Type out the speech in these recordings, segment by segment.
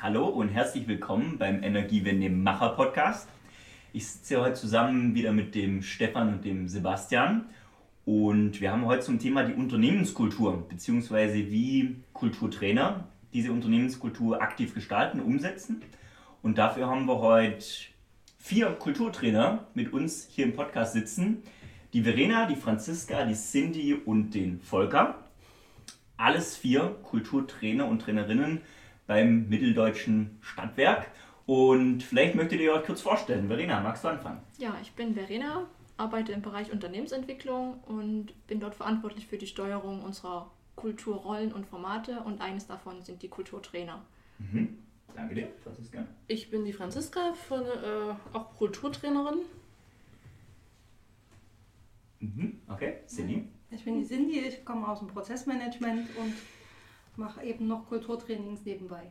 Hallo und herzlich willkommen beim Energiewende Macher Podcast. Ich sitze heute zusammen wieder mit dem Stefan und dem Sebastian und wir haben heute zum Thema die Unternehmenskultur bzw. wie Kulturtrainer diese Unternehmenskultur aktiv gestalten, umsetzen. Und dafür haben wir heute vier Kulturtrainer mit uns hier im Podcast sitzen. Die Verena, die Franziska, die Cindy und den Volker. Alles vier Kulturtrainer und Trainerinnen beim Mitteldeutschen Stadtwerk. Und vielleicht möchtet ihr euch kurz vorstellen. Verena, magst du anfangen? Ja, ich bin Verena, arbeite im Bereich Unternehmensentwicklung und bin dort verantwortlich für die Steuerung unserer Kulturrollen und Formate und eines davon sind die Kulturtrainer. Mhm. Danke dir, Franziska. Ich bin die Franziska, von, äh, auch Kulturtrainerin. Mhm. Okay, Cindy. Ich bin die Cindy, ich komme aus dem Prozessmanagement und mache eben noch Kulturtrainings nebenbei.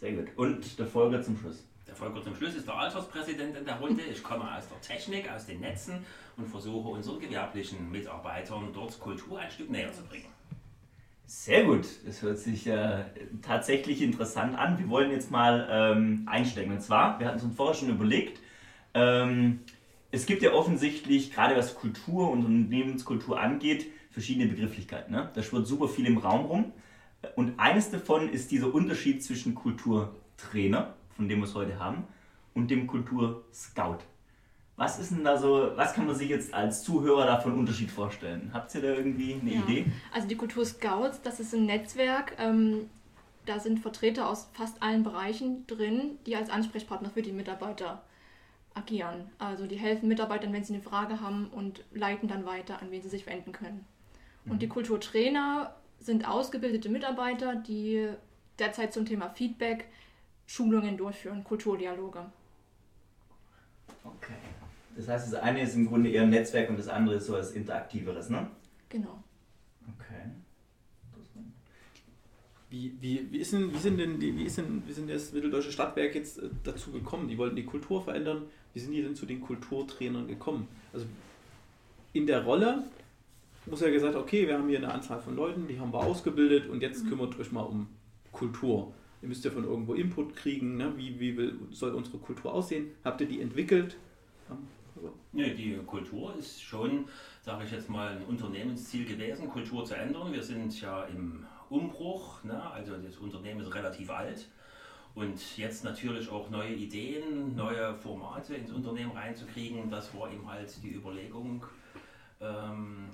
Sehr gut. Und der Folger zum Schluss. Der Volker zum Schluss ist der Alterspräsident in der Runde. Ich komme aus der Technik, aus den Netzen und versuche unseren gewerblichen Mitarbeitern dort Kultur ein Stück näher zu bringen. Sehr gut, das hört sich äh, tatsächlich interessant an. Wir wollen jetzt mal ähm, einsteigen. Und zwar, wir hatten uns vorher schon überlegt, ähm, es gibt ja offensichtlich, gerade was Kultur und Unternehmenskultur angeht, verschiedene Begrifflichkeiten. Ne? Da schwirrt super viel im Raum rum. Und eines davon ist dieser Unterschied zwischen Kulturtrainer, von dem wir es heute haben, und dem Kulturscout. Was ist denn da so, was kann man sich jetzt als Zuhörer davon Unterschied vorstellen? Habt ihr da irgendwie eine Ja. Idee? Also die Kulturscouts, das ist ein Netzwerk, ähm, da sind Vertreter aus fast allen Bereichen drin, die als Ansprechpartner für die Mitarbeiter agieren. Also die helfen Mitarbeitern, wenn sie eine Frage haben und leiten dann weiter, an wen sie sich wenden können. Und die Kulturtrainer sind ausgebildete Mitarbeiter, die derzeit zum Thema Feedback Schulungen durchführen, Kulturdialoge. Okay. Das heißt, das eine ist im Grunde eher ein Netzwerk und das andere ist so was Interaktiveres, ne? Genau. Okay. Wie, wie, wie, ist denn, wie, sind denn die, wie, ist denn, wie sind das Mitteldeutsche Stadtwerk jetzt äh, dazu gekommen? Die wollten die Kultur verändern. Wie sind die denn zu den Kulturtrainern gekommen? Also in der Rolle muss ja gesagt, okay, wir haben hier eine Anzahl von Leuten, die haben wir ausgebildet und jetzt kümmert euch mal um Kultur. Ihr müsst ja von irgendwo Input kriegen, ne? wie, wie will, soll unsere Kultur aussehen? Habt ihr die entwickelt? Nee, die Kultur ist schon, sage ich jetzt mal, ein Unternehmensziel gewesen, Kultur zu ändern. Wir sind ja im Umbruch, ne? also das Unternehmen ist relativ alt. Und jetzt natürlich auch neue Ideen, neue Formate ins Unternehmen reinzukriegen, das war eben halt die Überlegung, ähm,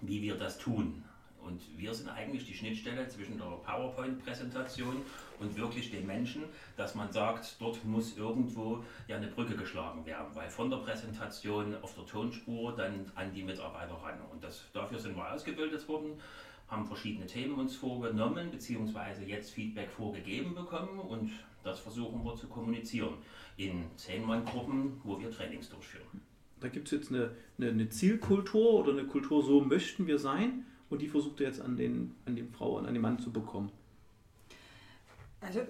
wie wir das tun. Und wir sind eigentlich die Schnittstelle zwischen der PowerPoint-Präsentation und wirklich den Menschen, dass man sagt, dort muss irgendwo ja eine Brücke geschlagen werden, weil von der Präsentation auf der Tonspur dann an die Mitarbeiter ran. Und das, dafür sind wir ausgebildet worden, haben verschiedene Themen uns vorgenommen, beziehungsweise jetzt Feedback vorgegeben bekommen und das versuchen wir zu kommunizieren in Zehn-Mann-Gruppen, wo wir Trainings durchführen. Da gibt es jetzt eine, eine, eine Zielkultur oder eine Kultur, so möchten wir sein und die versucht ihr jetzt an den, an die Frau und an den Mann zu bekommen. Also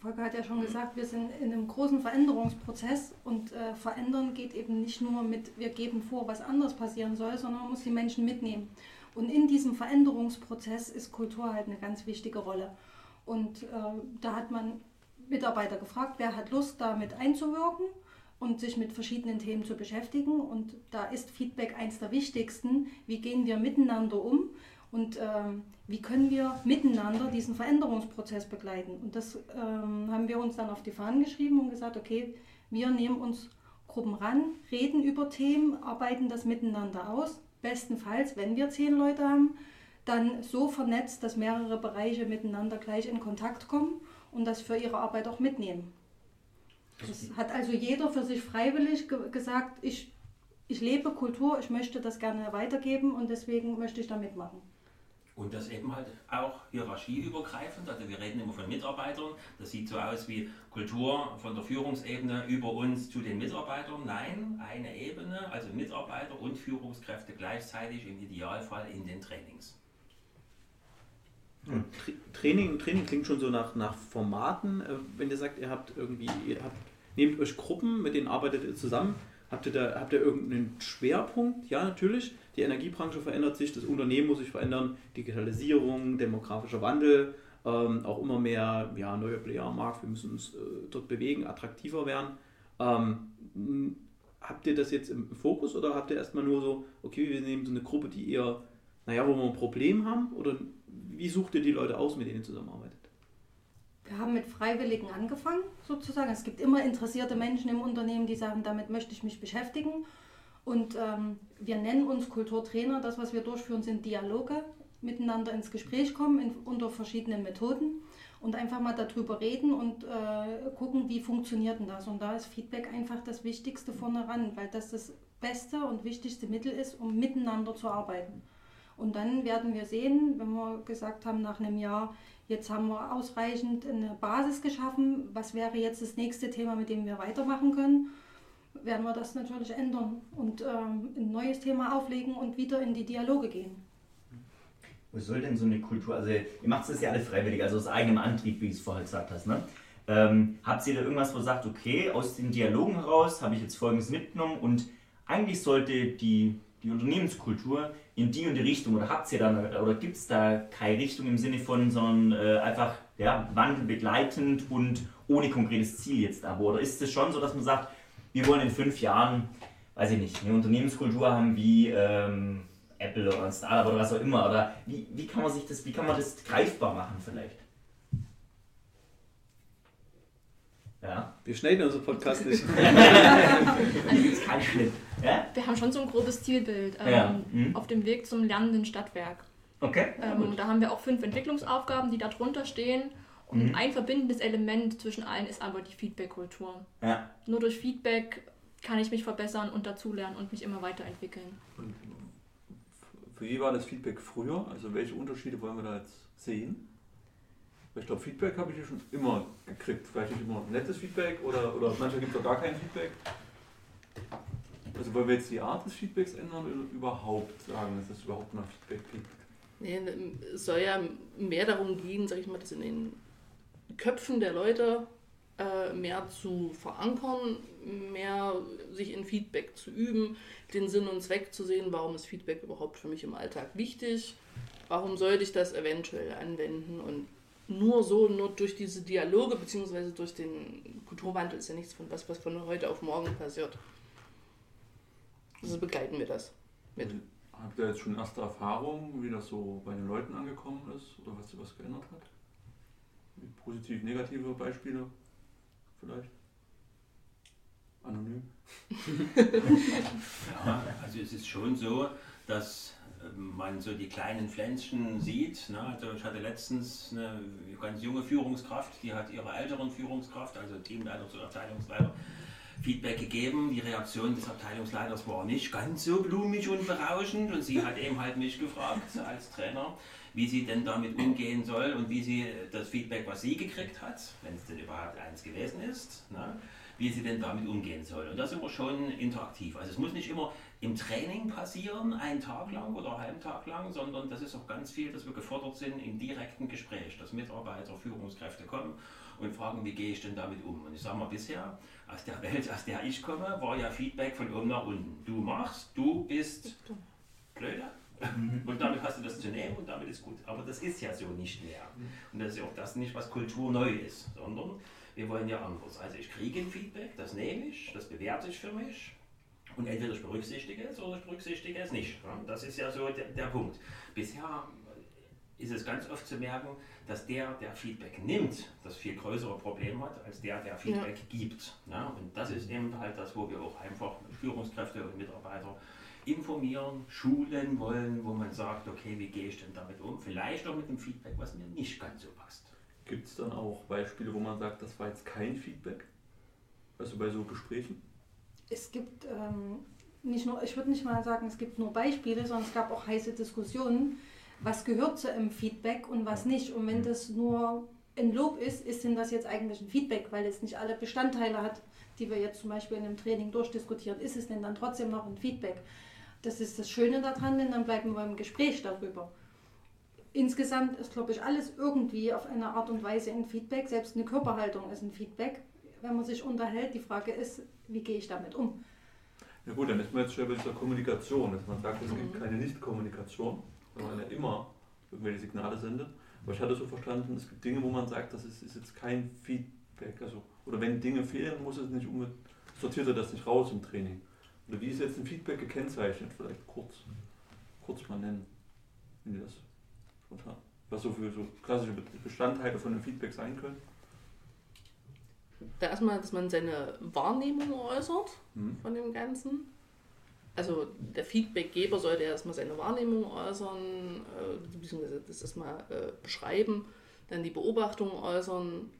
Volker hat ja schon gesagt, wir sind in einem großen Veränderungsprozess und äh, verändern geht eben nicht nur mit, wir geben vor, was anders passieren soll, sondern man muss die Menschen mitnehmen. Und in diesem Veränderungsprozess ist Kultur halt eine ganz wichtige Rolle. Und äh, da hat man Mitarbeiter gefragt, wer hat Lust, damit einzuwirken und sich mit verschiedenen Themen zu beschäftigen. Und da ist Feedback eins der wichtigsten. Wie gehen wir miteinander um und ähm, wie können wir miteinander diesen Veränderungsprozess begleiten? Und das ähm, haben wir uns dann auf die Fahnen geschrieben und gesagt, okay, wir nehmen uns Gruppen ran, reden über Themen, arbeiten das miteinander aus. Bestenfalls, wenn wir zehn Leute haben, dann so vernetzt, dass mehrere Bereiche miteinander gleich in Kontakt kommen und das für ihre Arbeit auch mitnehmen. Das hat also jeder für sich freiwillig ge gesagt, ich, ich lebe Kultur, ich möchte das gerne weitergeben und deswegen möchte ich da mitmachen. Und das eben halt auch hierarchieübergreifend. Also wir reden immer von Mitarbeitern. Das sieht so aus wie Kultur von der Führungsebene über uns zu den Mitarbeitern. Nein, eine Ebene, also Mitarbeiter und Führungskräfte gleichzeitig im Idealfall in den Trainings. Und Tra Training, Training klingt schon so nach, nach Formaten. Äh, Wenn ihr sagt, ihr habt irgendwie, ihr habt, nehmt euch Gruppen, mit denen arbeitet ihr zusammen, habt ihr da habt ihr irgendeinen Schwerpunkt? Ja, natürlich. Die Energiebranche verändert sich, das Unternehmen muss sich verändern, Digitalisierung, demografischer Wandel. ähm, auch immer mehr ja, neue Player am Markt, wir müssen uns äh, dort bewegen, attraktiver werden. Ähm, habt ihr das jetzt im Fokus oder habt ihr erstmal nur so, okay, wir nehmen so eine Gruppe, die eher, naja, wo wir ein Problem haben? Oder wie sucht ihr die Leute aus, mit denen ihr zusammenarbeitet? Wir haben mit Freiwilligen angefangen, sozusagen. Es gibt immer interessierte Menschen im Unternehmen, die sagen, damit möchte ich mich beschäftigen. Und ähm, wir nennen uns Kulturtrainer. Das, was wir durchführen, sind Dialoge, miteinander ins Gespräch kommen in, unter verschiedenen Methoden und einfach mal darüber reden und äh, gucken, wie funktioniert denn das. Und da ist Feedback einfach das Wichtigste vorne ran, weil das das beste und wichtigste Mittel ist, um miteinander zu arbeiten. Und dann werden wir sehen, wenn wir gesagt haben, nach einem Jahr, jetzt haben wir ausreichend eine Basis geschaffen, was wäre jetzt das nächste Thema, mit dem wir weitermachen können, werden wir das natürlich ändern und ähm, ein neues Thema auflegen und wieder in die Dialoge gehen. Wo soll denn so eine Kultur, also ihr macht es ja alle freiwillig, also aus eigenem Antrieb, wie du es vorher gesagt hast, ne? Ähm, habt ihr da irgendwas, wo ihr sagt, okay, aus den Dialogen heraus habe ich jetzt Folgendes mitgenommen und eigentlich sollte die, die Unternehmenskultur in die und die Richtung oder habt ihr dann oder gibt es da keine Richtung im Sinne von, sondern äh, einfach ja, wandelbegleitend und ohne konkretes Ziel jetzt aber? Oder ist es schon so, dass man sagt, wir wollen in fünf Jahren, weiß ich nicht, eine Unternehmenskultur haben wie ähm, Apple oder ein Startup oder was auch immer? Oder wie, wie kann man sich das, wie kann man das greifbar machen vielleicht? Ja. Wir schneiden unseren Podcast nicht. also, ist kein Schnitt. Ja? Wir haben schon so ein grobes Zielbild ähm, ja. mhm. auf dem Weg zum lernenden Stadtwerk. Okay. Ähm, da haben wir auch fünf Entwicklungsaufgaben, die darunter stehen. Und mhm. ein verbindendes Element zwischen allen ist aber die Feedback-Kultur. Ja. Nur durch Feedback kann ich mich verbessern und dazulernen und mich immer weiterentwickeln. Und wie war das Feedback früher? Also welche Unterschiede wollen wir da jetzt sehen? Ich glaube, Feedback habe ich ja schon immer gekriegt. Vielleicht nicht immer nettes Feedback oder, oder manchmal gibt es auch gar kein Feedback. Also wollen wir jetzt die Art des Feedbacks ändern oder überhaupt sagen, dass es überhaupt noch Feedback gibt? Nee, es soll ja mehr darum gehen, sag ich mal, das in den Köpfen der Leute äh, mehr zu verankern, mehr sich in Feedback zu üben, den Sinn und Zweck zu sehen, warum ist Feedback überhaupt für mich im Alltag wichtig, warum sollte ich das eventuell anwenden und nur so, nur durch diese Dialoge bzw. durch den Kulturwandel ist ja nichts von was, was von heute auf morgen passiert. Also begleiten wir das mit. Habt ihr jetzt schon erste Erfahrungen, wie das so bei den Leuten angekommen ist oder was sich was geändert hat? Positiv, negative Beispiele vielleicht? Anonym? ja, also es ist schon so, dass man so die kleinen Pflänzchen sieht. Ne? Also ich hatte letztens eine ganz junge Führungskraft, die hat ihrer älteren Führungskraft, also Teamleiter zu Abteilungsleiter, Feedback gegeben. Die Reaktion des Abteilungsleiters war nicht ganz so blumig und berauschend und sie hat eben halt mich gefragt als Trainer, wie sie denn damit umgehen soll und wie sie das Feedback, was sie gekriegt hat, wenn es denn überhaupt eins gewesen ist, ne? Wie sie denn damit umgehen soll. Und da sind wir schon interaktiv. Also es muss nicht immer im Training passieren, einen Tag lang oder einen halben Tag lang, sondern das ist auch ganz viel, dass wir gefordert sind im direkten Gespräch, dass Mitarbeiter, Führungskräfte kommen und fragen, wie gehe ich denn damit um. Und ich sage mal, bisher aus der Welt, aus der ich komme, war ja Feedback von oben nach unten. Du machst, du bist blöde. Und damit hast du das zu nehmen und damit ist gut. Aber das ist ja so nicht mehr. Und das ist ja auch das nicht, was Kultur neu ist, sondern wir wollen ja anders. Also ich kriege ein Feedback, das nehme ich, das bewerte ich für mich. Und entweder ich berücksichtige es oder ich berücksichtige es nicht. Das ist ja so der, der Punkt. Bisher ist es ganz oft zu merken, dass der, der Feedback nimmt, das viel größere Problem hat, als der, der Feedback ja. gibt. Ja, und das ist eben halt das, wo wir auch einfach Führungskräfte und Mitarbeiter informieren, schulen wollen, wo man sagt, okay, wie gehe ich denn damit um? Vielleicht auch mit dem Feedback, was mir nicht ganz so passt. Gibt es dann auch Beispiele, wo man sagt, das war jetzt kein Feedback? Also bei so Gesprächen? Es gibt ähm, nicht nur, ich würde nicht mal sagen, es gibt nur Beispiele, sondern es gab auch heiße Diskussionen, was gehört zu einem Feedback und was nicht. Und wenn das nur ein Lob ist, ist denn das jetzt eigentlich ein Feedback, weil es nicht alle Bestandteile hat, die wir jetzt zum Beispiel in einem Training durchdiskutieren. Ist es denn dann trotzdem noch ein Feedback? Das ist das Schöne daran, denn dann bleiben wir im Gespräch darüber insgesamt ist, glaube ich, alles irgendwie auf eine Art und Weise ein Feedback. Selbst eine Körperhaltung ist ein Feedback, wenn man sich unterhält. Die Frage ist, wie gehe ich damit um? Ja gut, dann ist man jetzt schon bei dieser Kommunikation, dass man sagt, es gibt mhm. keine Nicht-Kommunikation, weil man ja immer irgendwelche Signale sendet. Aber ich hatte so verstanden, es gibt Dinge, wo man sagt, das ist, ist jetzt kein Feedback. Also, oder wenn Dinge fehlen, muss es nicht unbedingt, sortiert er das nicht raus im Training. Oder wie ist jetzt ein Feedback gekennzeichnet? Vielleicht kurz, kurz mal nennen, wenn ihr das spontan. Was so für so klassische Bestandteile von einem Feedback sein können. Da erstmal, dass man seine Wahrnehmung äußert Hm? von dem Ganzen. Also der Feedbackgeber sollte erstmal seine Wahrnehmung äußern, äh, beziehungsweise das erstmal äh, beschreiben, dann die Beobachtung äußern,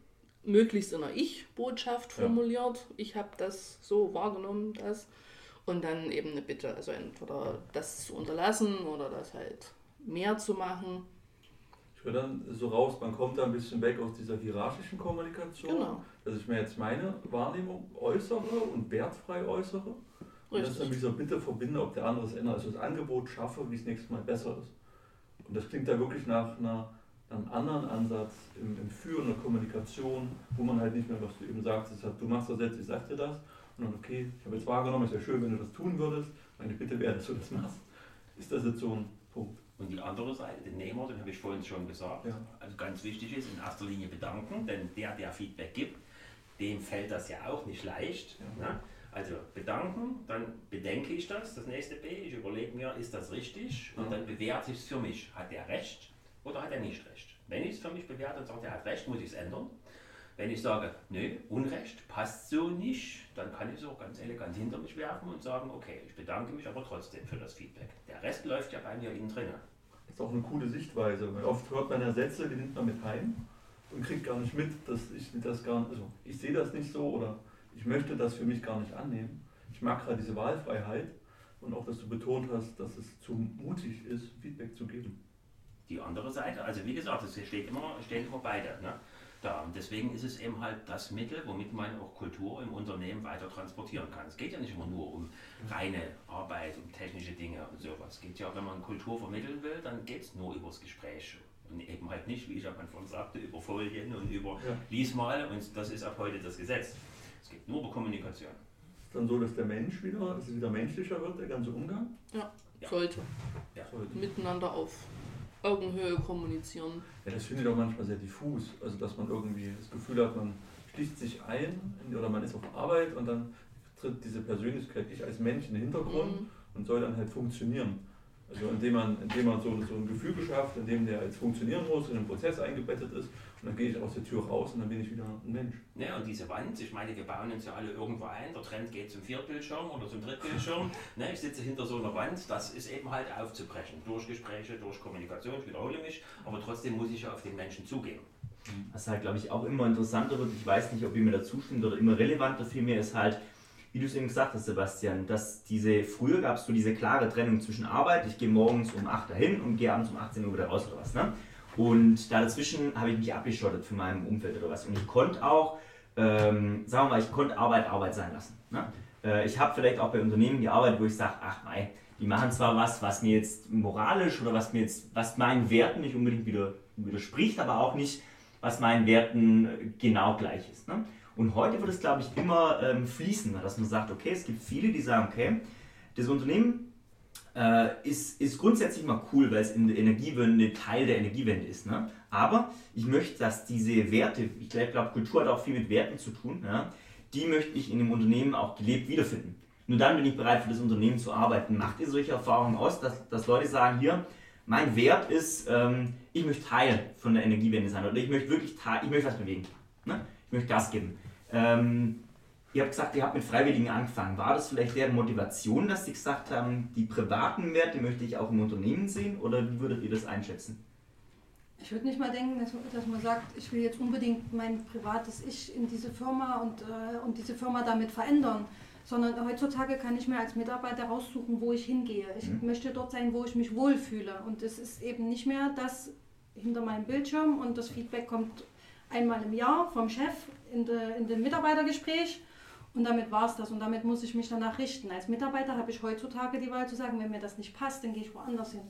möglichst in einer Ich-Botschaft Ja. formuliert. Ich habe das so wahrgenommen, das. Und dann eben eine Bitte, also entweder das zu unterlassen oder das halt mehr zu machen. Ich höre dann so raus, man kommt da ein bisschen weg aus dieser hierarchischen Kommunikation, Genau. dass ich mir jetzt meine Wahrnehmung äußere und wertfrei äußere. Und das dann mit dieser Bitte verbinde, ob der andere es ändert, also das Angebot schaffe, wie es nächstes Mal besser ist. Und das klingt da wirklich nach einer, einem anderen Ansatz im, im Führen der Kommunikation, wo man halt nicht mehr, was du eben sagst, ist halt, du machst das jetzt, ich sag dir das. Und dann, okay, ich habe jetzt wahrgenommen, es wäre schön, wenn du das tun würdest. Meine Bitte wäre, dass du das machst. Ist das jetzt so ein Punkt? Und die andere Seite, den Nehmer, den habe ich vorhin schon gesagt. Ja. Also ganz wichtig ist in erster Linie bedanken, denn der, der Feedback gibt, dem fällt das ja auch nicht leicht. Ja. Ne? Also bedanken, dann bedenke ich das, das nächste B, ich überlege mir, ist das richtig und dann bewerte ich es für mich. Hat er recht oder hat er nicht recht? Wenn ich es für mich bewerte und sage, er hat recht, muss ich es ändern. Wenn ich sage, nö, Unrecht, passt so nicht, dann kann ich es auch ganz elegant hinter mich werfen und sagen, okay, ich bedanke mich aber trotzdem für das Feedback. Der Rest läuft ja bei mir innen drin. Das ist auch eine coole Sichtweise, weil oft hört man ja Sätze, die nimmt man mit heim und kriegt gar nicht mit, dass ich das gar nicht, also ich sehe das nicht so oder ich möchte das für mich gar nicht annehmen. Ich mag gerade diese Wahlfreiheit und auch, dass du betont hast, dass es zu mutig ist, Feedback zu geben. die andere Seite. Also wie gesagt, es steht immer, stehen immer beide ne? Da. Und deswegen ist es eben halt das Mittel, womit man auch Kultur im Unternehmen weiter transportieren kann. Es geht ja nicht immer nur um reine Arbeit, um technische Dinge und sowas. Es geht ja, wenn man Kultur vermitteln will, dann geht es nur übers Gespräch. Und eben halt nicht, wie ich am Anfang sagte, über Folien und über Ja. lies mal und das ist ab heute das Gesetz. Es geht nur über Kommunikation. Ist dann so, dass der Mensch wieder, dass es wieder menschlicher wird, der ganze Umgang? Ja. Sollte Sollte. miteinander auf Augenhöhe kommunizieren. Ja, das finde ich auch manchmal sehr diffus. Also, dass man irgendwie das Gefühl hat, man schließt sich ein in- oder man ist auf Arbeit und dann tritt diese Persönlichkeit, ich als Mensch in den Hintergrund Mhm. und soll dann halt funktionieren. Also indem man, indem man so, so ein Gefüge schafft, in dem der jetzt funktionieren muss, in einen Prozess eingebettet ist und dann gehe ich aus der Tür raus und dann bin ich wieder ein Mensch. Ne, und diese Wand, ich meine, wir bauen uns ja alle irgendwo ein. Der Trend geht zum Viertbildschirm oder zum Drittbildschirm. Ne, ich sitze hinter so einer Wand. Das ist eben halt aufzubrechen. Durch Gespräche, durch Kommunikation. Ich wiederhole mich. Aber trotzdem muss ich ja auf den Menschen zugehen. Was halt, glaube ich, auch immer interessanter wird, ich weiß nicht, ob ihr mir da zustimmt oder immer relevanter vielmehr ist halt, wie du es eben gesagt hast, Sebastian, dass diese, früher gab es so diese klare Trennung zwischen Arbeit, ich gehe morgens um 8 dahin und gehe abends um 18 Uhr wieder raus oder was, ne? Und da dazwischen habe ich mich abgeschottet von meinem Umfeld oder was. Und ich konnte auch, ähm, sagen wir mal, ich konnte Arbeit Arbeit sein lassen. Ne? Äh, ich habe vielleicht auch bei Unternehmen die Arbeit, wo ich sage, ach mei, die machen zwar was, was mir jetzt moralisch oder was mir jetzt, was meinen Werten nicht unbedingt widerspricht, aber auch nicht, was meinen Werten äh, genau gleich ist. Ne? Und heute wird es, glaube ich, immer ähm, fließender, dass man sagt, okay, es gibt viele, die sagen, okay, das Unternehmen äh, ist, ist grundsätzlich mal cool, weil es in der Energiewende Teil der Energiewende ist. Ne? Aber ich möchte, dass diese Werte, ich glaube, Kultur hat auch viel mit Werten zu tun, ja? die möchte ich in dem Unternehmen auch gelebt wiederfinden. Nur dann bin ich bereit, für das Unternehmen zu arbeiten. Macht ihr solche Erfahrungen aus, dass, dass Leute sagen, hier, mein Wert ist, ähm, ich möchte Teil von der Energiewende sein oder ich möchte wirklich ich möchte was bewegen. Ne? Ich möchte Gas geben. Ähm, ihr habt gesagt, ihr habt mit Freiwilligen angefangen. War das vielleicht deren Motivation, dass sie gesagt haben, die privaten Werte möchte ich auch im Unternehmen sehen oder wie würdet ihr das einschätzen? Ich würde nicht mal denken, dass, dass man sagt, ich will jetzt unbedingt mein privates Ich in diese Firma und, äh, und diese Firma damit verändern. Sondern heutzutage kann ich mir als Mitarbeiter raussuchen, wo ich hingehe. Ich Mhm. möchte dort sein, wo ich mich wohlfühle. Und es ist eben nicht mehr das hinter meinem Bildschirm und das Feedback kommt einmal im Jahr vom Chef in, de, in dem Mitarbeitergespräch und damit war es das und damit muss ich mich danach richten. Als Mitarbeiter habe ich heutzutage die Wahl zu sagen, wenn mir das nicht passt, dann gehe ich woanders hin.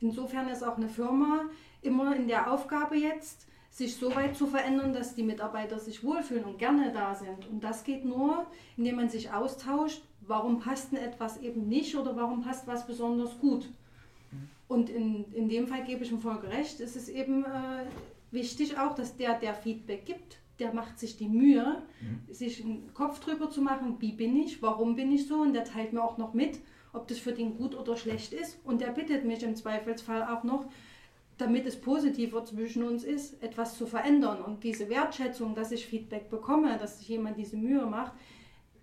Insofern ist auch eine Firma immer in der Aufgabe jetzt, sich so weit zu verändern, dass die Mitarbeiter sich wohlfühlen und gerne da sind. Und das geht nur, indem man sich austauscht, warum passt denn etwas eben nicht oder warum passt was besonders gut. Und in, in dem Fall gebe ich ihm voll recht. Es ist eben äh, wichtig auch, dass der, der Feedback gibt, der macht sich die Mühe, mhm. sich einen Kopf drüber zu machen, wie bin ich, warum bin ich so und der teilt mir auch noch mit, ob das für den gut oder schlecht ist und der bittet mich im Zweifelsfall auch noch, damit es positiver zwischen uns ist, etwas zu verändern. Und diese Wertschätzung, dass ich Feedback bekomme, dass sich jemand diese Mühe macht,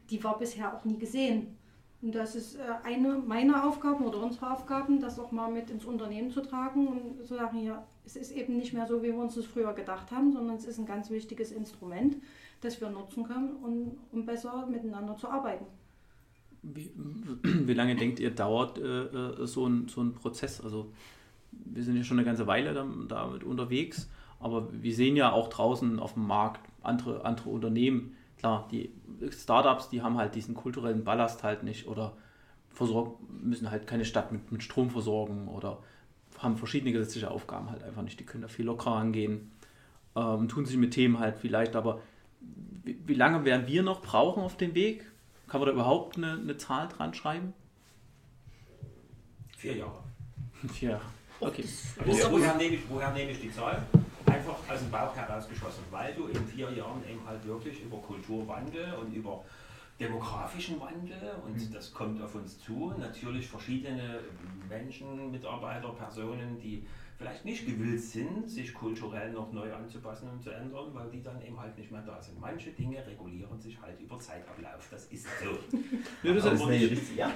die war bisher auch nie gesehen. Und das ist äh, eine meiner Aufgaben oder unserer Aufgaben, das auch mal mit ins Unternehmen zu tragen und zu sagen, ja, es ist eben nicht mehr so, wie wir uns das früher gedacht haben, sondern es ist ein ganz wichtiges Instrument, das wir nutzen können, um, um besser miteinander zu arbeiten. Wie, wie lange denkt ihr, dauert äh, äh, so, ein, so ein Prozess? Also wir sind ja schon eine ganze Weile damit unterwegs, aber wir sehen ja auch draußen auf dem Markt andere, andere Unternehmen, klar, die Startups, die haben halt diesen kulturellen Ballast halt nicht oder versorgen, müssen halt keine Stadt mit, mit Strom versorgen oder haben verschiedene gesetzliche Aufgaben halt einfach nicht. Die können da viel lockerer angehen, ähm, tun sich mit Themen halt vielleicht, aber wie, wie, lange werden wir noch brauchen auf dem Weg? Kann man da überhaupt eine, eine Zahl dran schreiben? Vier Jahre. Vier Jahre. Okay. Woher, woher, nehme ich, woher nehme ich die Zahl? Einfach aus dem Bauch herausgeschossen, weil du in vier Jahren eben halt wirklich über Kulturwandel und über demografischen Wandel und mhm. das kommt auf uns zu. Natürlich verschiedene Menschen, Mitarbeiter, Personen, die vielleicht nicht gewillt sind, sich kulturell noch neu anzupassen und zu ändern, weil die dann eben halt nicht mehr da sind. Manche Dinge regulieren sich halt über Zeitablauf, das ist so. ja, das ist nicht, richtig, ja.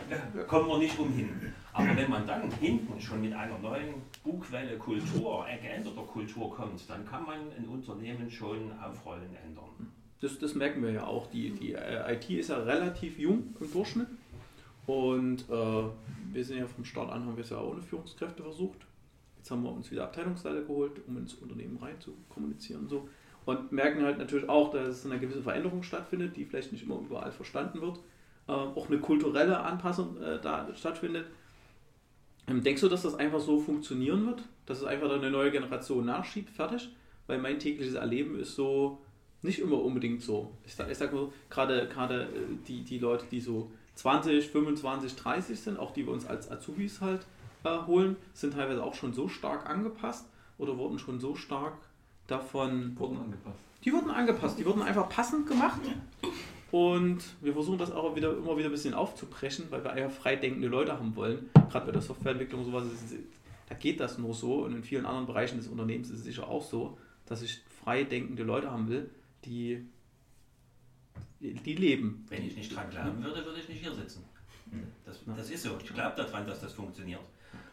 Kommen wir nicht umhin. Aber wenn man dann hinten schon mit einer neuen Bugwelle Kultur, äh, geänderter Kultur kommt, dann kann man ein Unternehmen schon aufrollen ändern. Das, das merken wir ja auch. Die, die äh, IT ist ja relativ jung im Durchschnitt. Und äh, wir sind ja vom Start an, haben wir es ja ohne Führungskräfte versucht Jetzt haben wir uns wieder Abteilungsleiter geholt, um ins Unternehmen rein zu kommunizieren und so. Und merken halt natürlich auch, dass eine gewisse Veränderung stattfindet, die vielleicht nicht immer überall verstanden wird. Äh, auch eine kulturelle Anpassung äh, da stattfindet. Ähm, denkst du, dass das einfach so funktionieren wird? Dass es einfach eine neue Generation nachschiebt, fertig? Weil mein tägliches Erleben ist so nicht immer unbedingt so. Ich ich sag mal, gerade, gerade äh, die, die Leute, die so 20, 25, 30 sind, auch die wir uns als Azubis halt äh, holen, sind teilweise auch schon so stark angepasst oder wurden schon so stark davon. Wurden angepasst. Die wurden angepasst, die wurden einfach passend gemacht. Und wir versuchen das auch wieder, immer wieder ein bisschen aufzubrechen, weil wir eher freidenkende Leute haben wollen. Gerade bei der Softwareentwicklung und sowas, da geht das nur so. Und in vielen anderen Bereichen des Unternehmens ist es sicher auch so, dass ich freidenkende Leute haben will, die, die leben. Wenn ich nicht dran glauben würde, würde ich nicht hier sitzen. Das, das ist so. Ich glaube daran, dass das funktioniert.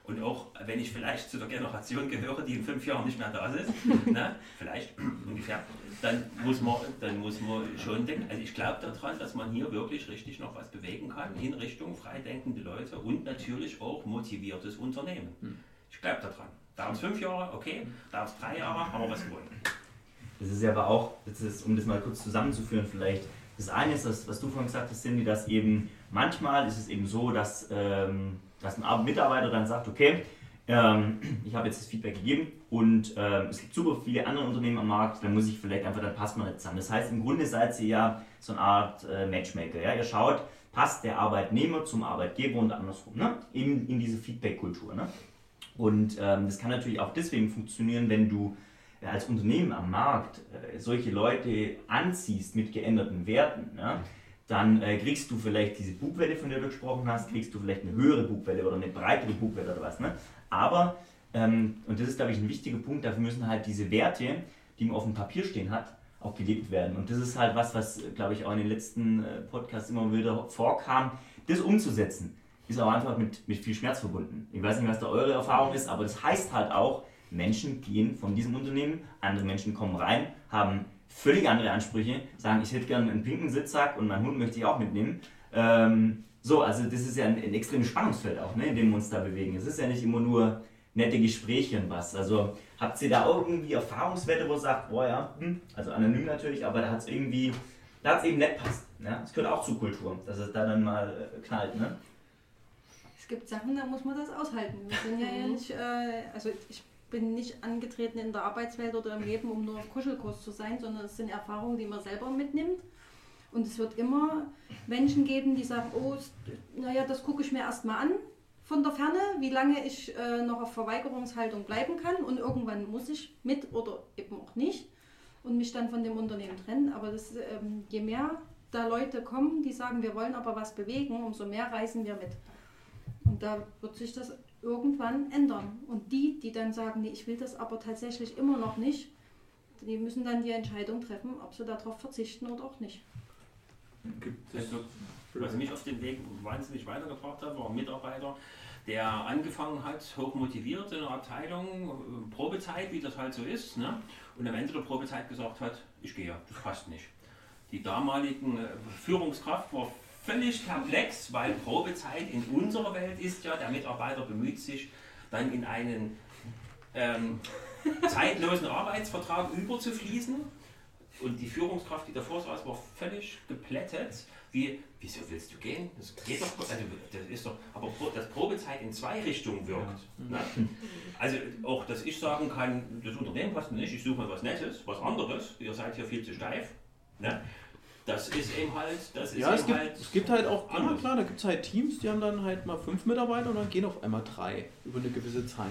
Und auch wenn ich vielleicht zu der Generation gehöre, die in fünf Jahren nicht mehr da ist, ne, vielleicht ungefähr, dann muss, man, dann muss man schon denken, also ich glaube daran, dass man hier wirklich richtig noch was bewegen kann in Richtung freidenkende Leute und natürlich auch motiviertes Unternehmen. Hm. Ich glaube daran. Dauert es fünf Jahre, okay, dauert es drei Jahre, haben wir was gewonnen. Das ist ja aber auch, das ist, um das mal kurz zusammenzuführen vielleicht, das eine ist, das, was du vorhin gesagt hast, Cindy, dass eben manchmal ist es eben so, dass ähm, dass ein Mitarbeiter dann sagt, okay, ähm, ich habe jetzt das Feedback gegeben und ähm, es gibt super viele andere Unternehmen am Markt, dann muss ich vielleicht einfach, dann passt man nicht zusammen. Das heißt, im Grunde seid ihr ja so eine Art äh, Matchmaker. Ja? Ihr schaut, passt der Arbeitnehmer zum Arbeitgeber und andersrum, ne? in, in diese Feedback-Kultur. Ne? Und ähm, das kann natürlich auch deswegen funktionieren, wenn du als Unternehmen am Markt äh, solche Leute anziehst mit geänderten Werten. Ne? dann äh, kriegst du vielleicht diese Bugwelle, von der du gesprochen hast, kriegst du vielleicht eine höhere Bugwelle oder eine breitere Bugwelle oder was. Ne? Aber, ähm, und das ist, glaube ich, ein wichtiger Punkt, dafür müssen halt diese Werte, die man auf dem Papier stehen hat, auch gelebt werden. Und das ist halt was, was, glaube ich, auch in den letzten äh, Podcasts immer wieder vorkam. Das umzusetzen, ist auch einfach mit, mit viel Schmerz verbunden. Ich weiß nicht, was da eure Erfahrung ist, aber das heißt halt auch, Menschen gehen von diesem Unternehmen, andere Menschen kommen rein, haben völlig andere Ansprüche, sagen, ich hätte gerne einen pinken Sitzsack und meinen Hund möchte ich auch mitnehmen. Ähm, so, also das ist ja ein, ein extremes Spannungsfeld auch, ne, in dem wir uns da bewegen. Es ist ja nicht immer nur nette Gespräche und was. Also habt ihr da auch irgendwie Erfahrungswerte, wo ihr sagt, boah ja, hm, also anonym natürlich, aber da hat es irgendwie, da hat es eben nicht passt. Ne? Das gehört auch zur Kultur, dass es da dann mal äh, knallt. Ne? Es gibt Sachen, da muss man das aushalten. Wir sind ja, ja nicht, äh, also ich bin nicht angetreten in der Arbeitswelt oder im Leben, um nur auf Kuschelkurs zu sein, sondern es sind Erfahrungen, die man selber mitnimmt. Und es wird immer Menschen geben, die sagen, oh, naja, das gucke ich mir erstmal an, von der Ferne, wie lange ich äh, noch auf Verweigerungshaltung bleiben kann und irgendwann muss ich mit oder eben auch nicht und mich dann von dem Unternehmen trennen. Aber das, ähm, je mehr da Leute kommen, die sagen, wir wollen aber was bewegen, umso mehr reisen wir mit. Und da wird sich das irgendwann ändern. Und die, die dann sagen, nee, ich will das aber tatsächlich immer noch nicht, die müssen dann die Entscheidung treffen, ob sie darauf verzichten oder auch nicht. Gibt es, was mich auf dem Weg wahnsinnig weitergebracht hat, war ein Mitarbeiter, der angefangen hat, hochmotiviert in einer Abteilung, äh, Probezeit, wie das halt so ist, ne? und am Ende der Probezeit gesagt hat, ich gehe, das passt nicht. Die damaligen äh, Führungskraft war völlig perplex, weil Probezeit in unserer Welt ist ja, der Mitarbeiter bemüht sich, dann in einen ähm, zeitlosen Arbeitsvertrag überzufließen. Und die Führungskraft, die davor saß, war völlig geplättet. Wie, wieso willst du gehen? Das geht doch, also das ist doch, aber dass Probezeit in zwei Richtungen wirkt. Ne? Also auch, dass ich sagen kann, das Unternehmen passt mir nicht, ich suche mal was Nettes, was anderes, ihr seid hier viel zu steif. Ne? Das ist eben halt, das ist Ja, es gibt, halt es gibt halt auch, ja klar, da gibt es halt Teams, die haben dann halt mal fünf Mitarbeiter und dann gehen auf einmal drei über eine gewisse Zeit.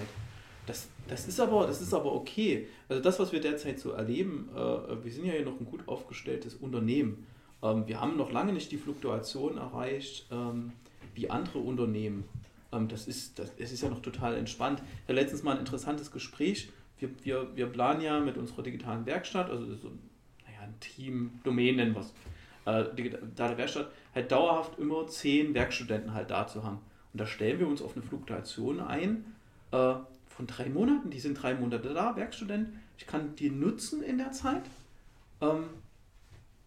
Das, das, ist, aber, das ist aber okay. Also das, was wir derzeit so erleben, äh, wir sind ja hier noch ein gut aufgestelltes Unternehmen. Ähm, wir haben noch lange nicht die Fluktuation erreicht ähm, wie andere Unternehmen. Ähm, das, ist, das, es ist ja noch total entspannt. Ich hatte letztens mal ein interessantes Gespräch. Wir, wir, wir planen ja mit unserer digitalen Werkstatt, also so ein, naja, ein Team, Domain nennen äh, digitale Werkstatt, halt dauerhaft immer zehn Werkstudenten halt da zu haben. Und da stellen wir uns auf eine Fluktuation ein äh, von drei Monaten. Die sind drei Monate da, Werkstudent. Ich kann die nutzen in der Zeit. Ähm,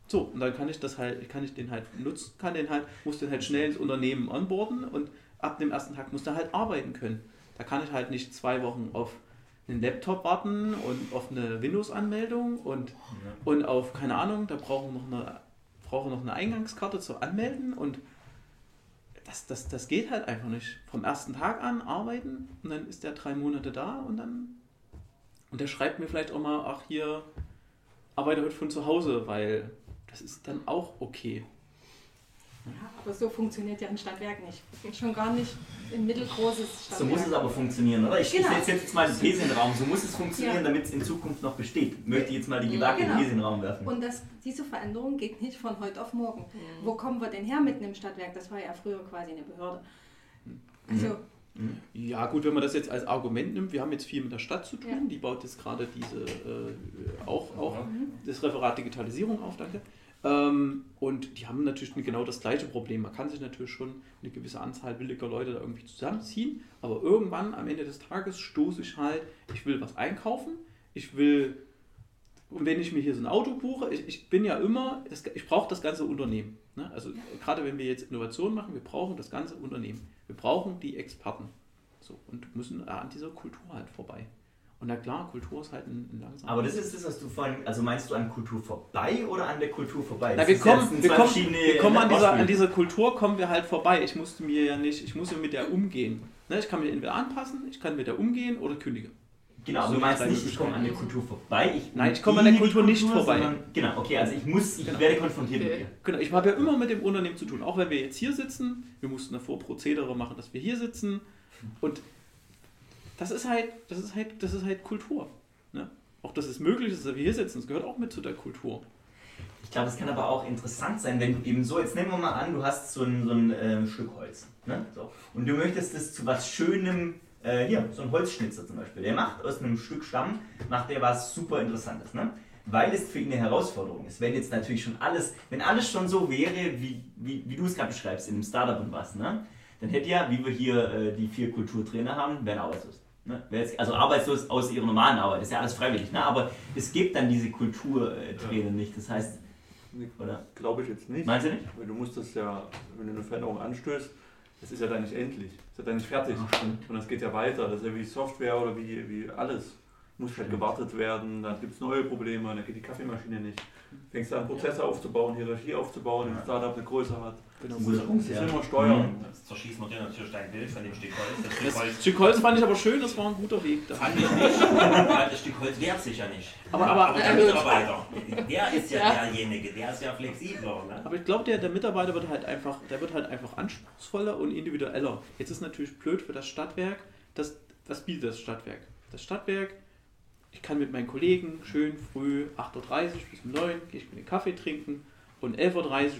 so, und dann kann ich das halt, kann ich den halt nutzen, kann den halt, muss den halt schnell ins Unternehmen onboarden und ab dem ersten Tag muss der halt arbeiten können. Da kann ich halt nicht zwei Wochen auf einen Laptop warten und auf eine Windows-Anmeldung und, und auf, keine Ahnung, da brauchen wir noch eine, brauchen noch eine Eingangskarte zu anmelden und das, das, das geht halt einfach nicht. Vom ersten Tag an arbeiten und dann ist der drei Monate da und dann und der schreibt mir vielleicht auch mal, ach hier, arbeite heute von zu Hause, weil das ist dann auch okay. Ja, aber so funktioniert ja ein Stadtwerk nicht. Schon gar nicht ein mittelgroßes Stadtwerk. So muss es aber funktionieren, oder? Ich, Genau. setze jetzt mal die These in den Raum. So muss es funktionieren, Ja. damit es in Zukunft noch besteht. Möchte ich jetzt mal die gewagte Genau. These in den Raum werfen. Und das, diese Veränderung geht nicht von heute auf morgen. Wo kommen wir denn her mitten im Stadtwerk? Das war ja früher quasi eine Behörde. Also, Ja, gut, wenn man das jetzt als Argument nimmt, wir haben jetzt viel mit der Stadt zu tun, Ja. die baut jetzt gerade diese äh, auch, auch das Referat Digitalisierung auf, danke. Ähm, und die haben natürlich genau das gleiche Problem. Man kann sich natürlich schon eine gewisse Anzahl williger Leute da irgendwie zusammenziehen, aber irgendwann am Ende des Tages stoße ich halt, ich will was einkaufen, ich will, und wenn ich mir hier so ein Auto buche, ich, ich bin ja immer, das, ich brauche das ganze Unternehmen. Ne? Also gerade wenn wir jetzt Innovationen machen, wir brauchen das ganze Unternehmen. Wir brauchen die Experten. So, und müssen an dieser Kultur halt vorbei. Und na klar, Kultur ist halt ein, ein langsamer Aber das ist das, was du vorhin, also meinst du an Kultur vorbei oder an der Kultur vorbei? Na, Das wir kommen, wir kommen, wir kommen an, äh, dieser, an dieser Kultur kommen wir halt vorbei. Ich musste mir ja nicht, ich muss ja mit der umgehen. Ne, ich kann mir entweder anpassen, ich kann mit der umgehen oder kündigen. Genau, So du meinst nicht, ich komme an der Kultur vorbei. Ich Nein, ich komme an der die Kultur nicht vorbei. sondern- Genau, okay, also ich muss, ich Genau. werde konfrontiert mit Okay. ihr. Genau, ich habe ja immer mit dem Unternehmen zu tun. Auch wenn wir jetzt hier sitzen, wir mussten davor Prozedere machen, dass wir hier sitzen. Und das ist halt, das ist halt, das ist halt Kultur. Ne? Auch dass es möglich ist, dass wir hier sitzen, das gehört auch mit zu der Kultur. Ich glaube, es kann aber auch interessant sein, wenn du eben so, jetzt nehmen wir mal an, du hast so ein, so ein ähm, Stück Holz. Ne? So. Und du möchtest das zu was Schönem, äh, hier, so ein Holzschnitzer zum Beispiel, der macht aus einem Stück Stamm, macht der was super Interessantes. Ne? Weil es für ihn eine Herausforderung ist. Wenn jetzt natürlich schon alles, wenn alles schon so wäre, wie, wie, wie du es gerade beschreibst, in einem Startup und was, ne? dann hätte ja, wie wir hier äh, die vier Kulturtrainer haben, wären arbeitslos. Ne? Also arbeitslos aus ihrer normalen Arbeit, ist ja alles freiwillig. Ne? Aber es gibt dann diese Kulturtrainer nicht. Das heißt, oder? Glaube ich jetzt nicht. Meinst du nicht? Weil du musst das ja, wenn du eine Veränderung anstößt, das ist ja dann nicht endlich. Das ist ja dann nicht fertig. Ach. Und das geht ja weiter. Das ist ja wie Software oder wie, wie alles. muss halt gewartet werden, dann gibt es neue Probleme, dann geht die Kaffeemaschine nicht. Fängst an, Prozesse aufzubauen, Hierarchie aufzubauen, wenn ein Startup eine Größe hat. Genau. Punkt, Das ja. immer Steuern. Mhm. Jetzt zerschießen wir dir natürlich dein Bild von dem Stück Holz. Das Stück Das Holz Stück Holz fand ich aber schön, das war ein guter Weg. Da. fand ich nicht, weil das Stück Holz wehrt sich ja nicht. Aber, aber, Aber der Mitarbeiter, der ist ja, Ja. derjenige, der ist ja flexibler. Ne? Aber ich glaube, der, der Mitarbeiter wird halt einfach, der wird halt einfach anspruchsvoller und individueller. Jetzt ist natürlich blöd für das Stadtwerk, das, was bietet das Stadtwerk? Das Stadtwerk, ich kann mit meinen Kollegen schön früh 8.30 Uhr bis um 9 Uhr gehe ich mit den Kaffee trinken und 11.30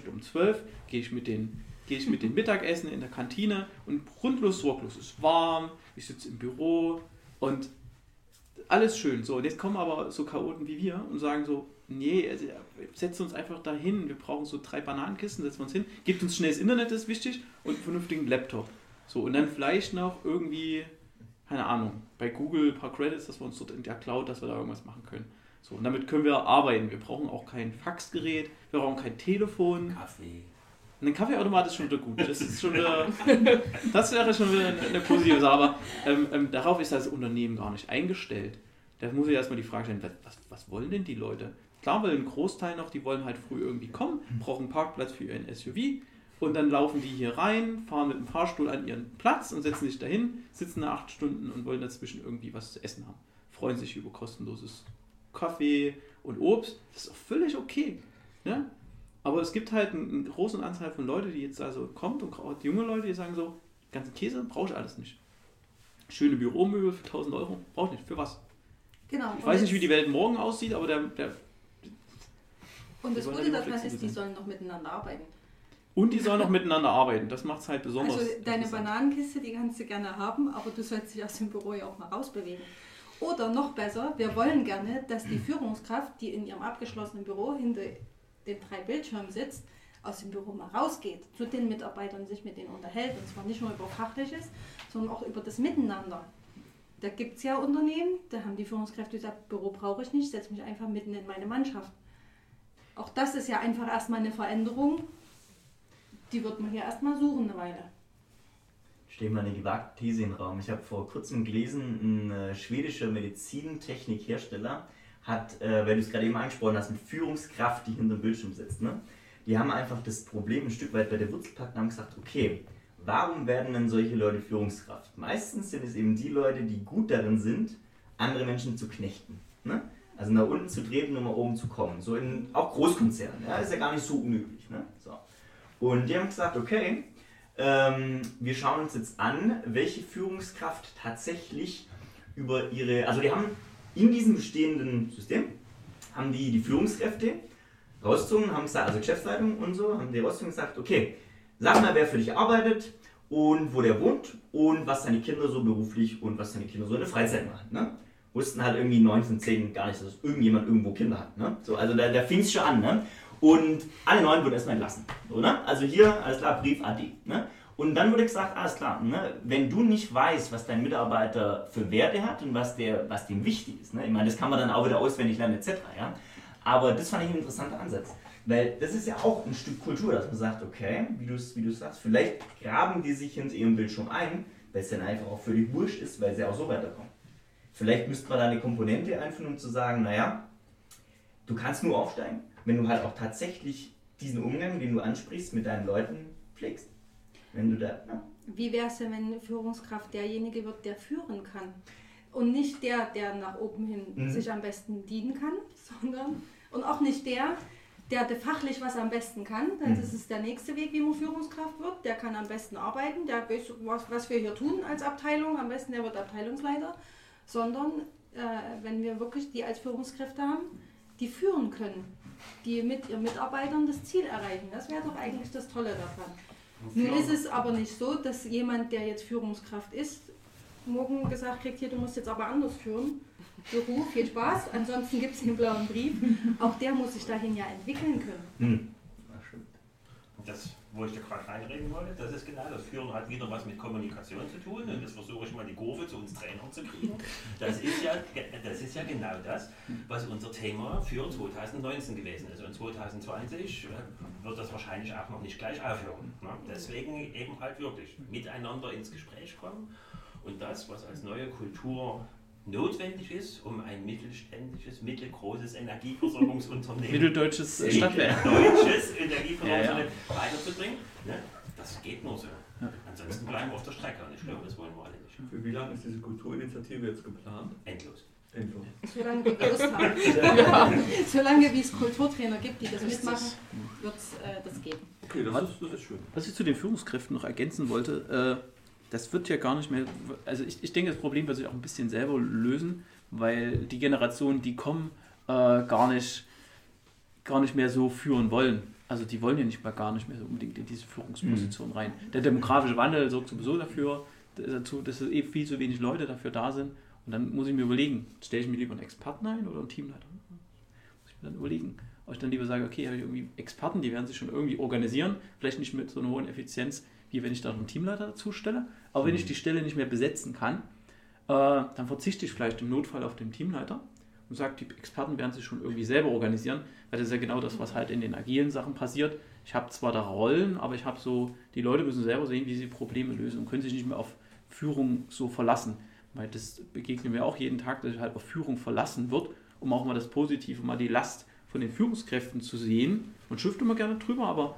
Uhr um 12 Uhr gehe ich mit den gehe ich mit den Mittagessen in der Kantine und grundlos sorglos. Es ist warm, ich sitze im Büro und alles schön. So, und jetzt kommen aber so Chaoten wie wir und sagen so, nee, also, setzt uns einfach dahin, wir brauchen so drei Bananenkisten, setzen wir uns hin, gibt uns schnelles Internet, das ist wichtig, und einen vernünftigen Laptop. So, und dann vielleicht noch irgendwie, keine Ahnung, bei Google ein paar Credits, dass wir uns dort in der Cloud, dass wir da irgendwas machen können. So, und damit können wir arbeiten. Wir brauchen auch kein Faxgerät, wir brauchen kein Telefon. Kaffee. Ein Kaffeeautomat ist schon wieder gut. Das ist schon wieder, das wäre schon wieder eine, eine positive Sache. Aber ähm, ähm, darauf ist das Unternehmen gar nicht eingestellt. Da muss ich erstmal die Frage stellen, was, was, was wollen denn die Leute? Klar, weil ein Großteil noch, die wollen halt früh irgendwie kommen, brauchen einen Parkplatz für ihren SUV und dann laufen die hier rein, fahren mit dem Fahrstuhl an ihren Platz und setzen sich dahin, sitzen da acht Stunden und wollen dazwischen irgendwie was zu essen haben. Freuen sich über kostenloses Kaffee und Obst. Das ist auch völlig okay. Ne? Aber es gibt halt einen, einen großen Anteil von Leuten, die jetzt also kommt und auch junge Leute, die sagen so, ganzen Käse brauche ich alles nicht. Schöne Büromöbel für 1000 Euro brauche ich nicht. Für was? Genau. Ich weiß nicht, wie die Welt morgen aussieht, aber der, der Und das Gute daran ist, die sollen noch miteinander arbeiten. Und die sollen noch miteinander arbeiten. Das macht es halt besonders. Also deine. Bananenkiste, die kannst du gerne haben, aber du sollst dich aus dem Büro ja auch mal rausbewegen. Oder noch besser, wir wollen gerne, dass die Führungskraft, die in ihrem abgeschlossenen Büro hinter den drei Bildschirmen sitzt, aus dem Büro mal rausgeht, zu den Mitarbeitern sich mit denen unterhält. Und zwar nicht nur über Fachliches, sondern auch über das Miteinander. Da gibt es ja Unternehmen, da haben die Führungskräfte gesagt, Büro brauche ich nicht, setze mich einfach mitten in meine Mannschaft. Auch das ist ja einfach erstmal eine Veränderung, die wird man hier erstmal suchen eine Weile. Stell mal eine gewagte These in den Raum. Ich habe vor kurzem gelesen, ein äh, schwedischer Medizintechnikhersteller hat, äh, weil du es gerade eben angesprochen hast, mit Führungskraft, die hinter dem Bildschirm sitzt. Ne? Die haben einfach das Problem ein Stück weit bei der Wurzel gepackt und haben gesagt, okay, warum werden denn solche Leute Führungskraft? Meistens sind es eben die Leute, die gut darin sind, andere Menschen zu knechten. Ne? Also nach unten zu treten, um nach oben zu kommen. So in auch Großkonzernen. Ja, ist ja gar nicht so unüblich. Ne? So. Und die haben gesagt, okay, ähm, wir schauen uns jetzt an, welche Führungskraft tatsächlich über ihre, also die haben in diesem bestehenden System, haben die die Führungskräfte rausgezogen, haben gesagt, also Geschäftsleitung und so, haben die rausgezogen und gesagt, okay, sag mal, wer für dich arbeitet und wo der wohnt und was seine Kinder so beruflich und was seine Kinder so in der Freizeit machen. Ne? Wussten halt irgendwie 9 von 10 gar nicht, dass irgendjemand irgendwo Kinder hat. Ne? So, also da, da fing es schon an. Ne? Und alle neun wurden erstmal entlassen. So, ne? Also hier, alles klar, Brief AD. Ne? Und dann wurde gesagt, alles klar, ne? wenn du nicht weißt, was dein Mitarbeiter für Werte hat und was, der, was dem wichtig ist, ne? ich meine, das kann man dann auch wieder auswendig lernen etc. Ja? Aber das fand ich ein interessanter Ansatz. Weil das ist ja auch ein Stück Kultur, dass man sagt, okay, wie du es wie sagst, vielleicht graben die sich hinter ihrem Bildschirm ein, weil es dann einfach auch völlig wurscht ist, weil sie auch so weiterkommen. Vielleicht müsste man da eine Komponente einführen, um zu sagen, naja, du kannst nur aufsteigen, wenn du halt auch tatsächlich diesen Umgang, den du ansprichst, mit deinen Leuten pflegst. Wenn du da, ne? Wie wäre es denn, wenn eine Führungskraft derjenige wird, der führen kann? Und nicht der, der nach oben hin Mhm. sich am besten dienen kann, sondern und auch nicht der, der de- fachlich was am besten kann. Denn Mhm. Das ist der nächste Weg, wie man Führungskraft wird. Der kann am besten arbeiten, der weiß, was, was wir hier tun als Abteilung. Am besten der wird Abteilungsleiter. Sondern äh, wenn wir wirklich die als Führungskräfte haben, die führen können, die mit ihren Mitarbeitern das Ziel erreichen. Das wäre doch eigentlich das Tolle daran. Nun ist es aber nicht so, dass jemand, der jetzt Führungskraft ist, morgen gesagt kriegt, hier, du musst jetzt aber anders führen. Juhu, viel Spaß. Ansonsten gibt es den blauen Brief. Auch der muss sich dahin ja entwickeln können. Hm. Das, wo ich da gerade reinreden wollte, das ist genau, das Führen hat wieder was mit Kommunikation zu tun und das versuche ich mal die Kurve zu uns Trainern zu kriegen. Das ist ja, das ist ja genau das, was unser Thema für 2019 gewesen ist. Und 2020 äh, wird das wahrscheinlich auch noch nicht gleich aufhören. Ne? Deswegen eben halt wirklich miteinander ins Gespräch kommen und das, was als neue Kultur notwendig ist, um ein mittelständisches, mittelgroßes Energieversorgungsunternehmen, Mitteldeutsches äh, Stadtwerk. deutsches Ja, Energieversorgungsunternehmen weiterzubringen. Ne? Das geht nur so. Ansonsten bleiben wir auf der Strecke und ich glaube, das wollen wir alle nicht. Für wie lange ist diese Kulturinitiative jetzt geplant? Endlos. Endlos. Solange wir Lust haben. Solange wie es Kulturtrainer gibt, die das mitmachen, wird es äh, das geben. Okay, das ist, das ist schön. Was ich zu den Führungskräften noch ergänzen wollte, äh, das wird ja gar nicht mehr, also ich, ich denke, das Problem wird sich auch ein bisschen selber lösen, weil die Generationen, die kommen, äh, gar, nicht, gar nicht mehr so führen wollen. Also die wollen ja nicht mal gar nicht mehr so unbedingt in diese Führungsposition rein. Der demografische Wandel sorgt sowieso dafür, dazu, dass eh viel zu wenig Leute dafür da sind. Und dann muss ich mir überlegen, stelle ich mir lieber einen Experten ein oder einen Teamleiter? Muss ich mir dann überlegen. Ob ich dann lieber sage, okay, habe ich irgendwie Experten, die werden sich schon irgendwie organisieren, vielleicht nicht mit so einer hohen Effizienz, wie wenn ich da einen Teamleiter dazu stelle. Aber wenn ich die Stelle nicht mehr besetzen kann, äh, dann verzichte ich vielleicht im Notfall auf den Teamleiter und sage, die Experten werden sich schon irgendwie selber organisieren, weil das ist ja genau das, was halt in den agilen Sachen passiert. Ich habe zwar da Rollen, aber ich habe so, die Leute müssen selber sehen, wie sie Probleme lösen und können sich nicht mehr auf Führung so verlassen. Weil das begegnet mir auch jeden Tag, dass ich halt auf Führung verlassen wird, um auch mal das Positive, mal die Last von den Führungskräften zu sehen. Man schimpft immer gerne drüber, aber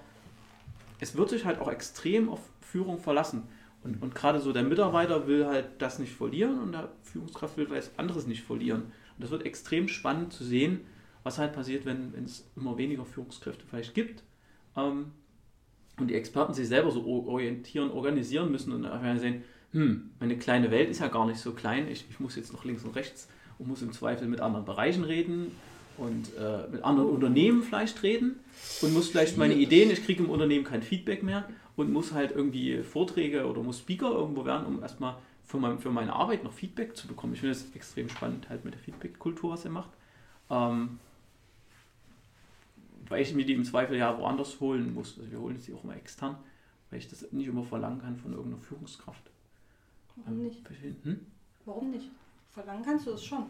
es wird sich halt auch extrem auf Führung verlassen. Und, und gerade so der Mitarbeiter will halt das nicht verlieren und der Führungskraft will was anderes nicht verlieren. Und das wird extrem spannend zu sehen, was halt passiert, wenn, es immer weniger Führungskräfte vielleicht gibt. Ähm, und die Experten sich selber so orientieren, organisieren müssen und einfach sehen, hm, meine kleine Welt ist ja gar nicht so klein, ich, ich muss jetzt noch links und rechts und muss im Zweifel mit anderen Bereichen reden und äh, mit anderen Unternehmen vielleicht reden und muss vielleicht meine Ideen, ich kriege im Unternehmen kein Feedback mehr und muss halt irgendwie Vorträge oder muss Speaker irgendwo werden, um erstmal für, mein, für meine Arbeit noch Feedback zu bekommen. Ich finde das extrem spannend halt mit der Feedback-Kultur, was er macht. Ähm, weil ich mir die im Zweifel ja woanders holen muss. Also wir holen sie auch immer extern, weil ich das nicht immer verlangen kann von irgendeiner Führungskraft. Warum nicht? Hm? Warum nicht? Verlangen kannst du das schon.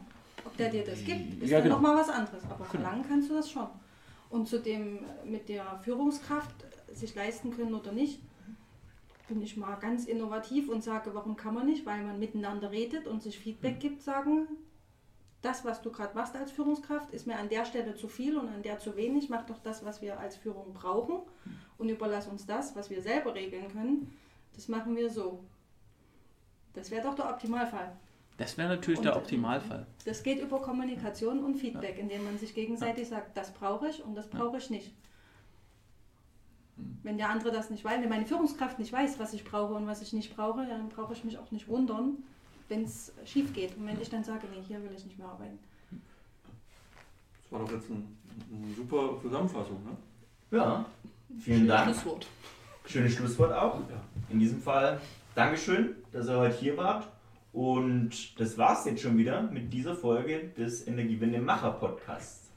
Ob der dir das gibt, ist Ja, ja, genau. nochmal was anderes. Aber Genau. verlangen kannst du das schon. Und zu dem äh, mit der Führungskraft sich leisten können oder nicht, bin ich mal ganz innovativ und sage, warum kann man nicht? Weil man miteinander redet und sich Feedback gibt, sagen, das, was du gerade machst als Führungskraft, ist mir an der Stelle zu viel und an der zu wenig. Mach doch das, was wir als Führung brauchen und überlass uns das, was wir selber regeln können. Das machen wir so. Das wäre doch der Optimalfall. Das wäre natürlich Und- der Optimalfall. Das geht über Kommunikation und Feedback, indem man sich gegenseitig sagt, das brauche ich und das brauche ich nicht. Wenn der andere das nicht weiß, wenn meine Führungskraft nicht weiß, was ich brauche und was ich nicht brauche, dann brauche ich mich auch nicht wundern, wenn es schief geht. Und wenn ich dann sage, nee, hier will ich nicht mehr arbeiten. Das war doch jetzt ein, eine super Zusammenfassung, ne? Ja, vielen Dank. Schlusswort. Schönes Schlusswort auch. In diesem Fall Dankeschön, dass ihr heute hier wart. Und das war's jetzt schon wieder mit dieser Folge des Energiewende Macher Podcasts.